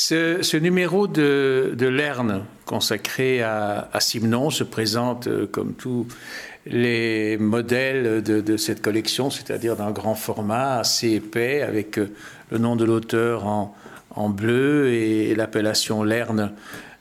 Ce, numéro de, de Lerne consacré à, Simon se présente euh, comme tous les modèles de, cette collection, c'est-à-dire d'un grand format assez épais avec euh, le nom de l'auteur en, en, bleu et l'appellation Lerne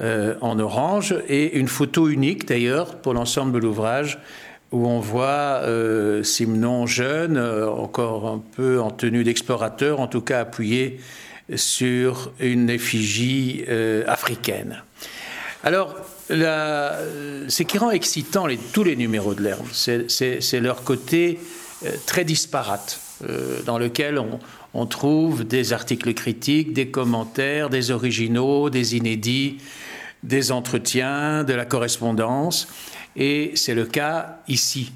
euh, en orange et une photo unique d'ailleurs pour l'ensemble de l'ouvrage où on voit Simon jeune, encore un peu en tenue d'explorateur, en tout cas appuyé sur une effigie euh, africaine. Alors, ce qui rend excitant tous les numéros de l'herbe, c'est leur côté euh, très disparate, euh, dans lequel on, on, trouve des articles critiques, des commentaires, des originaux, des inédits, des entretiens, de la correspondance. Et c'est le cas ici,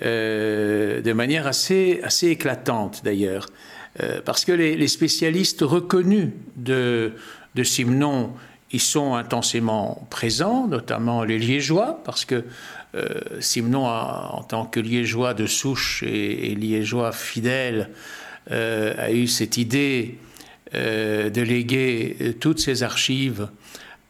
de manière assez, assez éclatante d'ailleurs. Euh, parce que les, spécialistes reconnus de, de Simon y sont intensément présents, notamment les Liégeois, parce que euh, Simon, en tant que Liégeois de souche et, Liégeois fidèle, euh, a eu cette idée de léguer toutes ses archives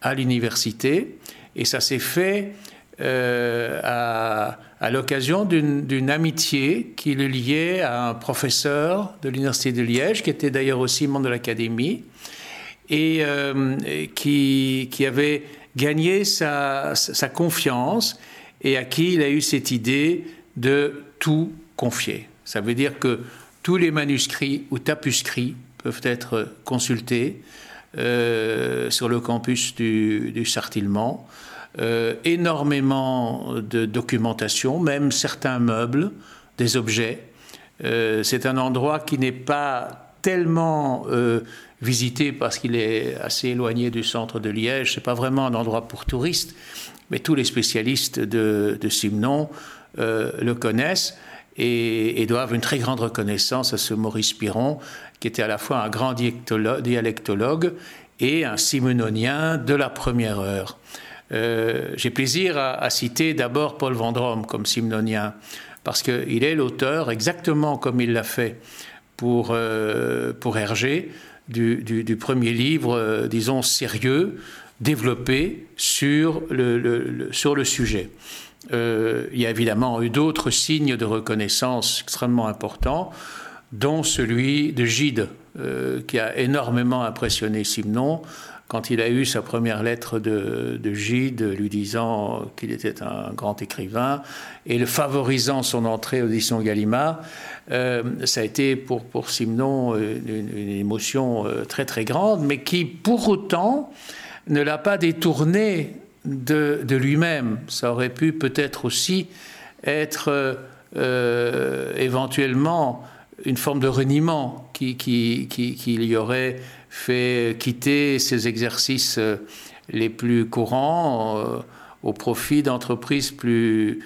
à l'université, et ça s'est fait à à l'occasion d'une amitié qui le liait à un professeur de l'Université de Liège, qui était d'ailleurs aussi membre de l'Académie, et euh, qui, qui, avait gagné sa, sa, confiance et à qui il a eu cette idée de tout confier. Ça veut dire que tous les manuscrits ou tapuscrits peuvent être consultés euh, sur le campus du, du Sartillement. Euh, énormément de documentation, même certains meubles, des objets. Euh, c'est un endroit qui n'est pas tellement euh, visité parce qu'il est assez éloigné du centre de Liège. C'est pas vraiment un endroit pour touristes, mais tous les spécialistes de, de le connaissent et, et, doivent une très grande reconnaissance à ce Maurice Piron, qui était à la fois un grand dialectologue et un simononien de la première heure. Euh, j'ai plaisir à, citer d'abord Paul Vendrome comme simnonien, parce qu'il est l'auteur, exactement comme il l'a fait pour, euh, pour Hergé, du, du, premier livre, euh, disons, sérieux, développé sur le, sur le sujet. il y a évidemment eu d'autres signes de reconnaissance extrêmement importants, dont celui de Gide, qui a énormément impressionné Simon quand il a eu sa première lettre de, Gide lui disant qu'il était un grand écrivain et le favorisant son entrée aux éditions Gallimard, euh, ça a été pour, pour Simon une, émotion euh, très très grande, mais qui pour autant ne l'a pas détourné de, lui-même. Ça aurait pu peut-être aussi être euh, éventuellement une forme de reniement qui y aurait fait quitter ses exercices euh, les plus courants euh, au profit d'entreprises plus,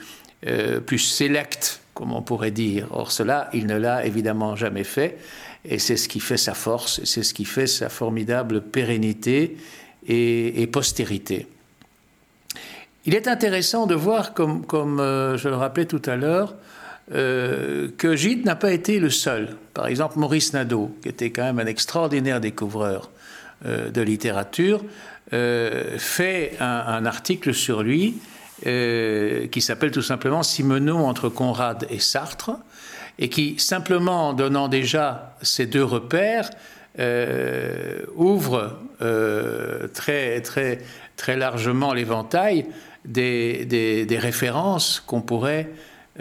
euh, plus sélectes, comme on pourrait dire. Or, cela, il ne l'a évidemment jamais fait, et c'est ce qui fait sa force, c'est ce qui fait sa formidable pérennité et, postérité. Il est intéressant de voir, comme, comme je le rappelais tout à l'heure, euh, que Gide n'a pas été le seul. Par exemple, Maurice Nadeau, qui était quand même un extraordinaire découvreur euh, de littérature, euh, fait un, article sur lui qui s'appelle tout simplement Simenon entre Conrad et Sartre, et qui, simplement en donnant déjà ces deux repères, ouvre très, très, très largement l'éventail des, des, références qu'on pourrait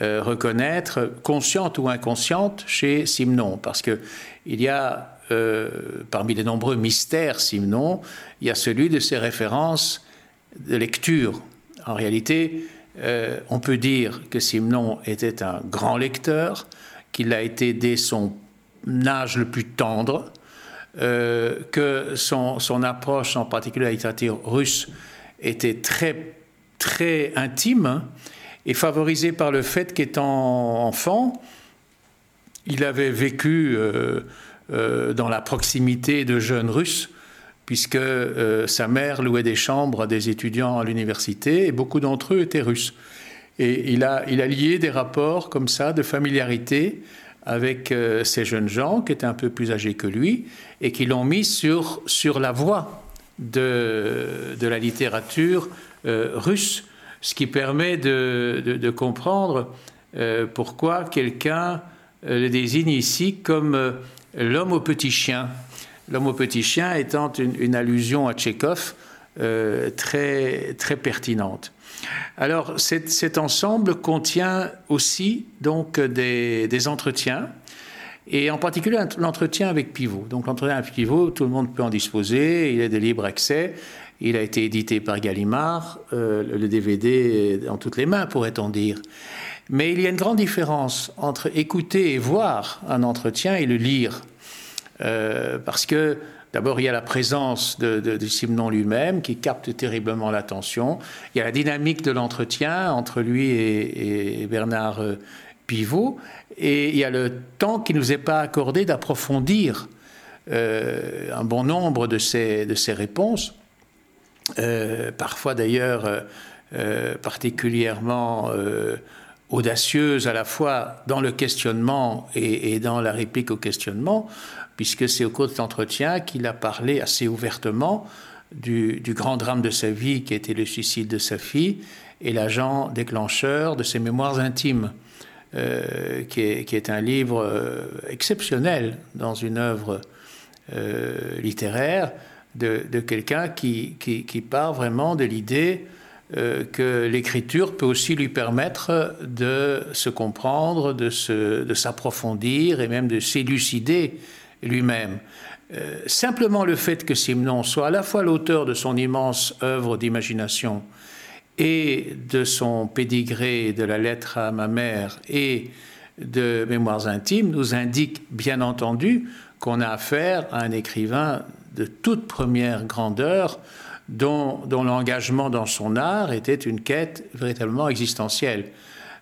euh, reconnaître, consciente ou inconsciente, chez Simon, parce que il y a euh, parmi les nombreux mystères Simon, il y a celui de ses références de lecture. En réalité, euh, on peut dire que Simon était un grand lecteur, qu'il l'a été dès son âge le plus tendre, que son, approche, en particulier la littérature russe, était très, très intime et favorisé par le fait qu'étant enfant, il avait vécu euh, euh, dans la proximité de jeunes Russes, puisque euh, sa mère louait des chambres à des étudiants à l'université, et beaucoup d'entre eux étaient russes. Et il a, lié des rapports comme ça de familiarité avec ces jeunes gens qui étaient un peu plus âgés que lui et qui l'ont mis sur, la voie de la littérature russe, ce qui permet de, comprendre pourquoi quelqu'un le désigne ici comme l'homme au petit chien. L'homme au petit chien étant une, allusion à Tchékov euh, très, très pertinente. Alors cet, ensemble contient aussi donc des, entretiens et en particulier l'entretien avec Pivot. Donc l'entretien avec Pivot, tout le monde peut en disposer, il est de libre accès. Il a été édité par Gallimard, euh, le DVD dans toutes les mains, pourrait-on dire. Mais il y a une grande différence entre écouter et voir un entretien et le lire. Euh, parce que D'abord, il y a la présence de, Simon lui-même qui capte terriblement l'attention. Il y a la dynamique de l'entretien entre lui et, Bernard euh, Pivot. Et il y a le temps qui ne nous est pas accordé d'approfondir un bon nombre de ces, de ces réponses. Parfois d'ailleurs particulièrement audacieuse à la fois dans le questionnement et, dans la réplique au questionnement, puisque c'est au cours de cet entretien qu'il a parlé assez ouvertement du, grand drame de sa vie qui était le suicide de sa fille et l'agent déclencheur de ses mémoires intimes, euh, qui, est, un livre euh, exceptionnel dans une œuvre euh, littéraire de, quelqu'un qui, qui, part vraiment de l'idée euh, que l'écriture peut aussi lui permettre de se comprendre, de, s'approfondir et même de s'élucider lui-même. Euh, simplement le fait que Simon soit à la fois l'auteur de son immense œuvre d'imagination et de son pédigré de la lettre à ma mère et de Mémoires intimes nous indique bien entendu qu'on a affaire à un écrivain de toute première grandeur dont, l'engagement dans son art était une quête véritablement existentielle.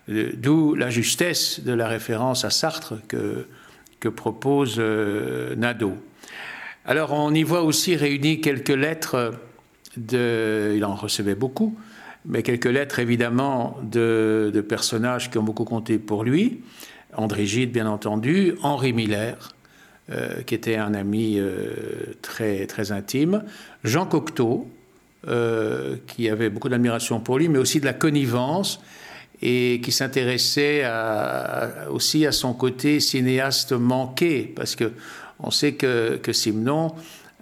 Euh, d'où la justesse de la référence à Sartre que, propose euh, Nadeau. Alors on y voit aussi réunies quelques lettres de... Il en recevait beaucoup, mais quelques lettres évidemment de, de personnages qui ont beaucoup compté pour lui. André Gide, bien entendu, Henri Miller, euh, qui était un ami très, très intime, Jean Cocteau, euh, qui avait beaucoup d'admiration pour lui, mais aussi de la connivence et qui s'intéressait aussi à son côté cinéaste manqué, parce que on sait que, que Simon,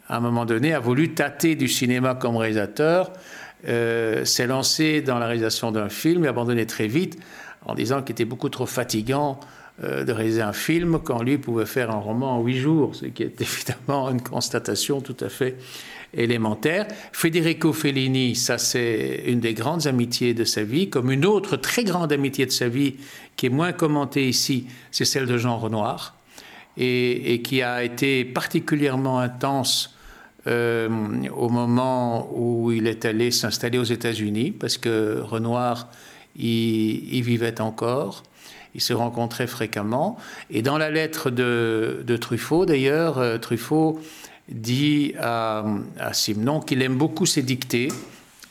à un moment donné, a voulu tâter du cinéma comme réalisateur, euh, s'est lancé dans la réalisation d'un film et abandonné très vite en disant qu'il était beaucoup trop fatigant euh, de réaliser un film quand lui pouvait faire un roman en huit jours, ce qui est évidemment une constatation tout à fait élémentaire. Federico Fellini, ça c'est une des grandes amitiés de sa vie, comme une autre très grande amitié de sa vie qui est moins commentée ici, c'est celle de Jean Renoir, et, qui a été particulièrement intense euh, au moment où il est allé s'installer aux États-Unis, parce que Renoir y, vivait encore. Ils se rencontraient fréquemment. Et dans la lettre de, de Truffaut, d'ailleurs, euh, Truffaut dit à, Simon qu'il aime beaucoup ses dictées.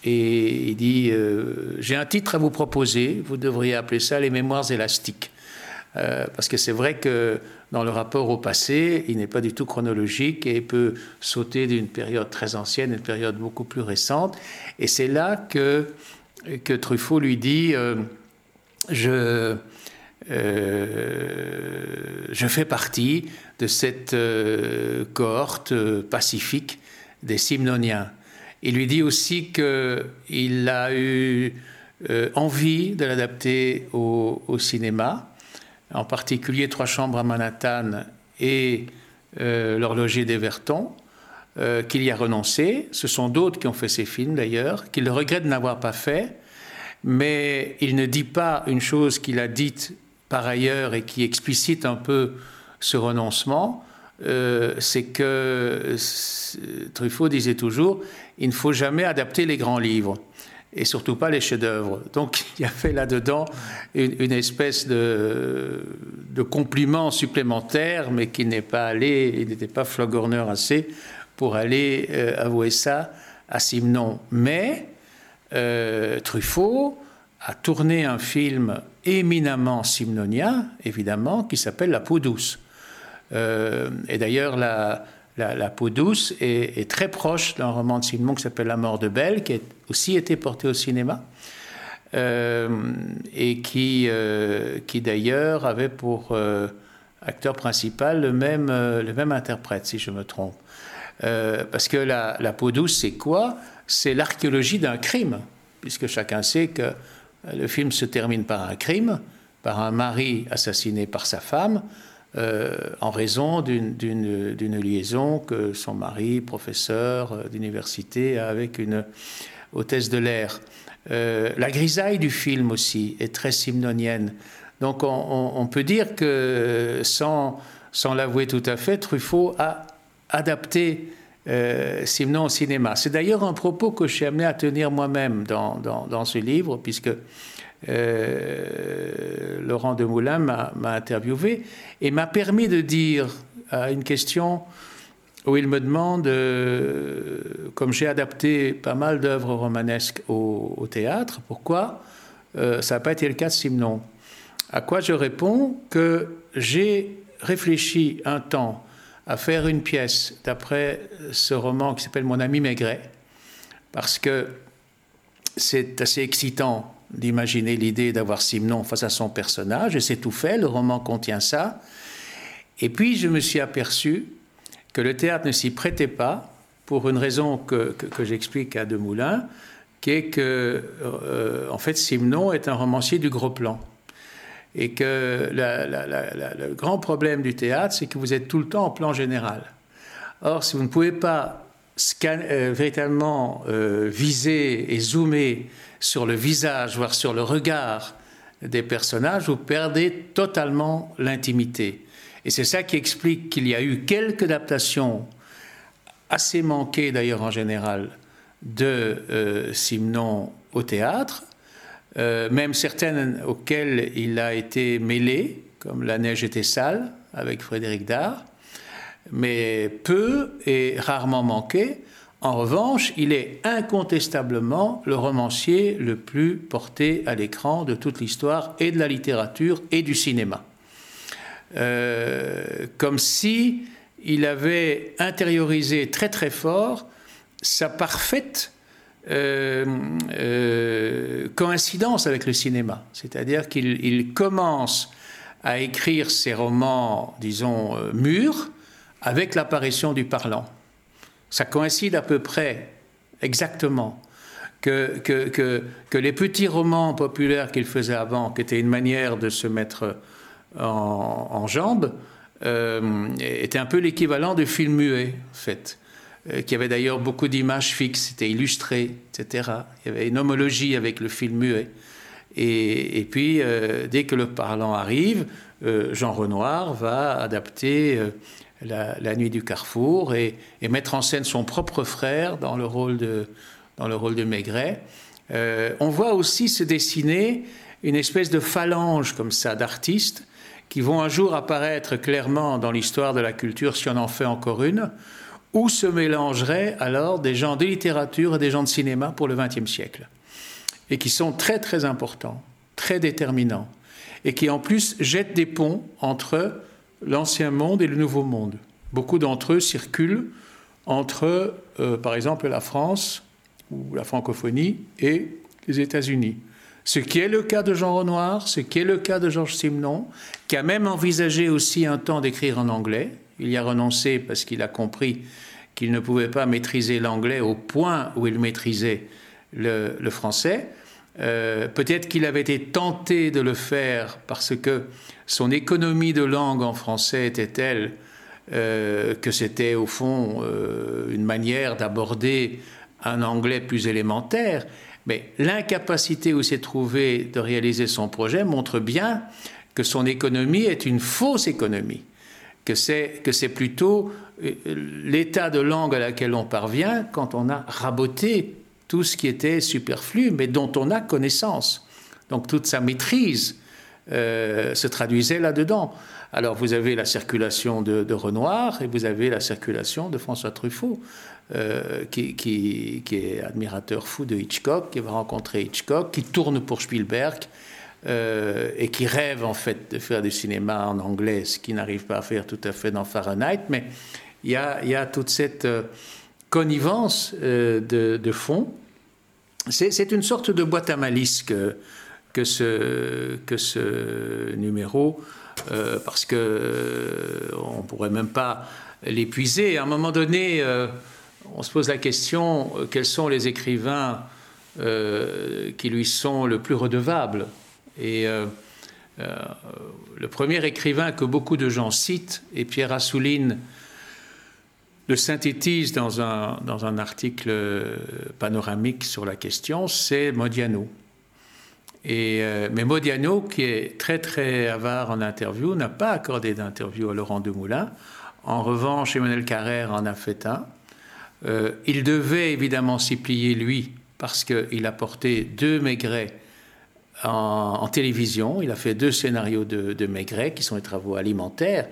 Et il dit euh, J'ai un titre à vous proposer, vous devriez appeler ça les mémoires élastiques. Euh, parce que c'est vrai que dans le rapport au passé, il n'est pas du tout chronologique et peut sauter d'une période très ancienne à une période beaucoup plus récente. Et c'est là que, que Truffaut lui dit Je je fais partie de cette euh, cohorte euh, pacifique des Simnoniens. Il lui dit aussi qu'il a eu envie de l'adapter au, cinéma, en particulier Trois chambres à Manhattan et L'horloger d'Everton, qu'il y a renoncé. Ce sont d'autres qui ont fait ces films d'ailleurs, qu'il regrette de n'avoir pas fait, mais il ne dit pas une chose qu'il a dite par ailleurs et qui explicite un peu ce renoncement, euh, c'est que Truffaut disait toujours il ne faut jamais adapter les grands livres et surtout pas les chefs-d'œuvre. Donc il y avait là-dedans une, espèce de, compliment supplémentaire, mais qui n'est pas allé, il n'était pas flagorneur assez pour aller euh, avouer ça à Simon. Mais euh, Truffaut a tourné un film éminemment simnonien, évidemment, qui s'appelle La peau douce. Euh, et d'ailleurs, la, peau douce est, très proche d'un roman de Simon qui s'appelle La mort de Belle, qui a aussi été porté au cinéma. Euh, et qui, euh, qui d'ailleurs avait pour acteur principal le même, le même interprète, si je me trompe. parce que la peau douce, c'est quoi? C'est l'archéologie d'un crime, puisque chacun sait que le film se termine par un crime, par un mari assassiné par sa femme, euh, en raison d'une liaison que son mari, professeur d'université, a avec une hôtesse de l'air. Euh, la grisaille du film aussi est très simnonienne. Donc on, peut dire que, sans l'avouer tout à fait, Truffaut a adapté Simon au cinéma. C'est d'ailleurs un propos que je suis amené à tenir moi-même dans, dans, dans, ce livre, puisque euh, Laurent Demoulin m'a interviewé et m'a permis de dire à une question où il me demande, euh, comme j'ai adapté pas mal d'œuvres romanesques au, théâtre, pourquoi euh, ça n'a pas été le cas de Simon? À quoi je réponds que j'ai réfléchi un temps à faire une pièce d'après ce roman qui s'appelle Mon ami Maigret, parce que c'est assez excitant d'imaginer l'idée d'avoir Simon face à son personnage, et c'est tout fait, le roman contient ça. Et puis je me suis aperçu que le théâtre ne s'y prêtait pas, pour une raison que, que, j'explique à Demoulin, qui est que, euh, en fait, Simon est un romancier du gros plan. Et que le grand problème du théâtre, c'est que vous êtes tout le temps en plan général. Or, si vous ne pouvez pas euh, véritablement euh, viser et zoomer sur le visage, voire sur le regard des personnages, vous perdez totalement l'intimité. Et c'est ça qui explique qu'il y a eu quelques adaptations, assez manquées d'ailleurs en général, de euh, Simon au théâtre, euh, même certaines auxquelles il a été mêlé, comme La neige était sale avec Frédéric Dard, mais peu et rarement manquées. En revanche, il est incontestablement le romancier le plus porté à l'écran de toute l'histoire et de la littérature et du cinéma. Euh, comme si il avait intériorisé très très fort sa parfaite euh, euh, coïncidence avec le cinéma. C'est-à-dire qu'il commence à écrire ses romans, disons, mûrs, avec l'apparition du parlant. Ça coïncide à peu près, exactement, que, les petits romans populaires qu'il faisait avant, qui étaient une manière de se mettre en, en jambes, euh, étaient un peu l'équivalent de films muets, en fait, euh, qui avait d'ailleurs beaucoup d'images fixes, c'était illustré, etc. Il y avait une homologie avec le film muet. Et, et puis, euh, dès que le parlant arrive, Jean Renoir va adapter la, nuit du carrefour et, mettre en scène son propre frère dans le rôle de, dans le rôle de Maigret. Euh, on voit aussi se dessiner une espèce de phalange comme ça d'artistes qui vont un jour apparaître clairement dans l'histoire de la culture si on en fait encore une, où se mélangeraient alors des gens de littérature et des gens de cinéma pour le XXe siècle, et qui sont très très importants, très déterminants, et qui en plus jettent des ponts entre l'ancien monde et le nouveau monde. Beaucoup d'entre eux circulent entre, euh, par exemple, la France ou la francophonie et les États-Unis. Ce qui est le cas de Jean Renoir, ce qui est le cas de Georges Simenon, qui a même envisagé aussi un temps d'écrire en anglais. Il y a renoncé parce qu'il a compris qu'il ne pouvait pas maîtriser l'anglais au point où il maîtrisait le, français. Euh, peut-être qu'il avait été tenté de le faire parce que son économie de langue en français était telle euh, que c'était au fond euh, une manière d'aborder un anglais plus élémentaire. Mais l'incapacité où s'est trouvé de réaliser son projet montre bien que son économie est une fausse économie, que c'est, que c'est plutôt l'état de langue à laquelle on parvient quand on a raboté tout ce qui était superflu, mais dont on a connaissance. Donc toute sa maîtrise se traduisait là-dedans. Alors vous avez la circulation de, Renoir et vous avez la circulation de François Truffaut, qui, est admirateur fou de Hitchcock, qui va rencontrer Hitchcock, qui tourne pour Spielberg. Et qui rêve en fait de faire du cinéma en anglais, ce qu'il n'arrive pas à faire tout à fait dans Fahrenheit, mais il y a, toute cette connivence de, de fond. C'est une sorte de boîte à malice que, ce, que ce numéro, euh, parce que euh, on pourrait même pas l'épuiser. À un moment donné, euh, on se pose la question quels sont les écrivains qui lui sont le plus redevables? Et le premier écrivain que beaucoup de gens citent est Pierre Assouline le synthétise dans un, dans un article panoramique sur la question, c'est Modiano. Et, euh, mais Modiano, qui est très très avare en interview, n'a pas accordé d'interview à Laurent Demoulin. En revanche, Emmanuel Carrère en a fait un. Euh, il devait évidemment s'y plier, lui, parce qu'il a porté deux Maigret en, télévision. Il a fait deux scénarios de, Maigret, qui sont les travaux alimentaires.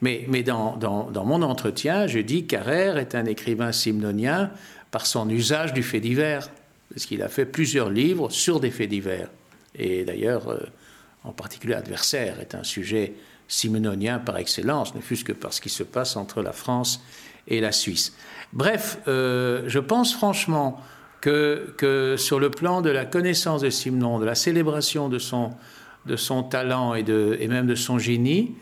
Mais, mais dans, dans, mon entretien, je dis Carrère est un écrivain simnonien par son usage du fait divers, parce qu'il a fait plusieurs livres sur des faits divers. Et d'ailleurs, euh, en particulier Adversaire est un sujet simnonien par excellence, ne fût-ce que parce ce qui se passe entre la France et la Suisse. Bref, euh, je pense franchement que, sur le plan de la connaissance de Simon, de la célébration de son, de son talent et, de, et même de son génie,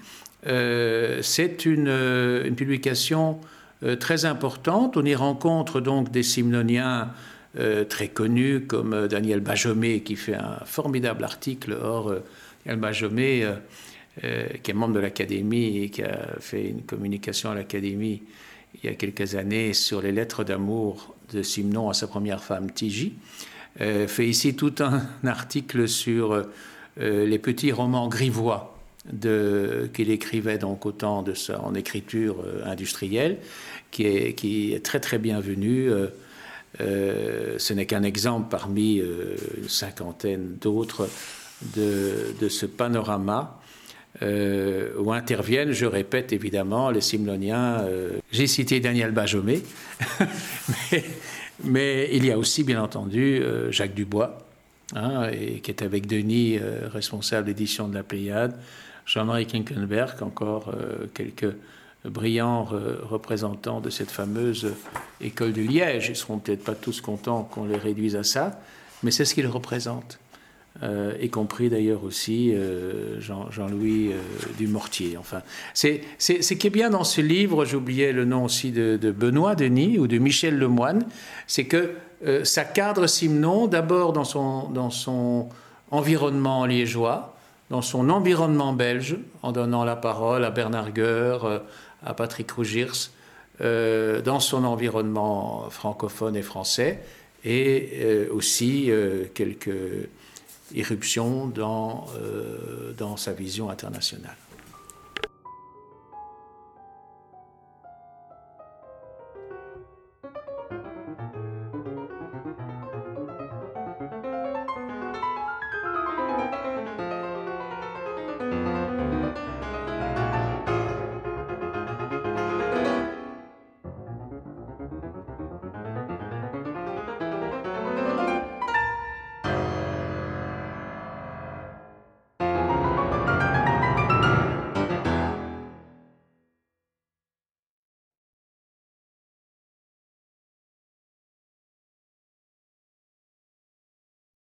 euh, c'est une, une, publication euh, très importante. On y rencontre donc des simnoniens euh, très connus comme Daniel Bajomé qui fait un formidable article. Or, Daniel Bajomé, qui est membre de l'Académie et qui a fait une communication à l'Académie il y a quelques années sur les lettres d'amour de Simon à sa première femme, Tiji, fait ici tout un article sur les petits romans grivois qu'il écrivait donc autant de ça en écriture euh, industrielle, qui est, très très bienvenue. Euh, euh, ce n'est qu'un exemple parmi une cinquantaine d'autres de, ce panorama où interviennent, je répète évidemment, les Simloniens. J'ai cité Daniel Bajomé, mais, il y a aussi bien entendu Jacques Dubois, hein, qui est avec Denis, responsable d'édition de la Pléiade. Jean-Marie Kinkenberg, encore euh, quelques brillants représentants de cette fameuse école de Liège. Ils ne seront peut-être pas tous contents qu'on les réduise à ça, mais c'est ce qu'ils représentent. Euh, y compris d'ailleurs aussi euh, Jean, louis Dumortier. Enfin, c'est ce qui est bien dans ce livre, j'oubliais le nom aussi de, Benoît Denis ou de Michel Lemoine, c'est que ça cadre Simon d'abord dans son, dans son environnement liégeois, dans son environnement belge, en donnant la parole à Bernard euh, à Patrick Rougirs, euh, dans son environnement francophone et français, et euh, aussi quelques irruptions dans, dans sa vision internationale.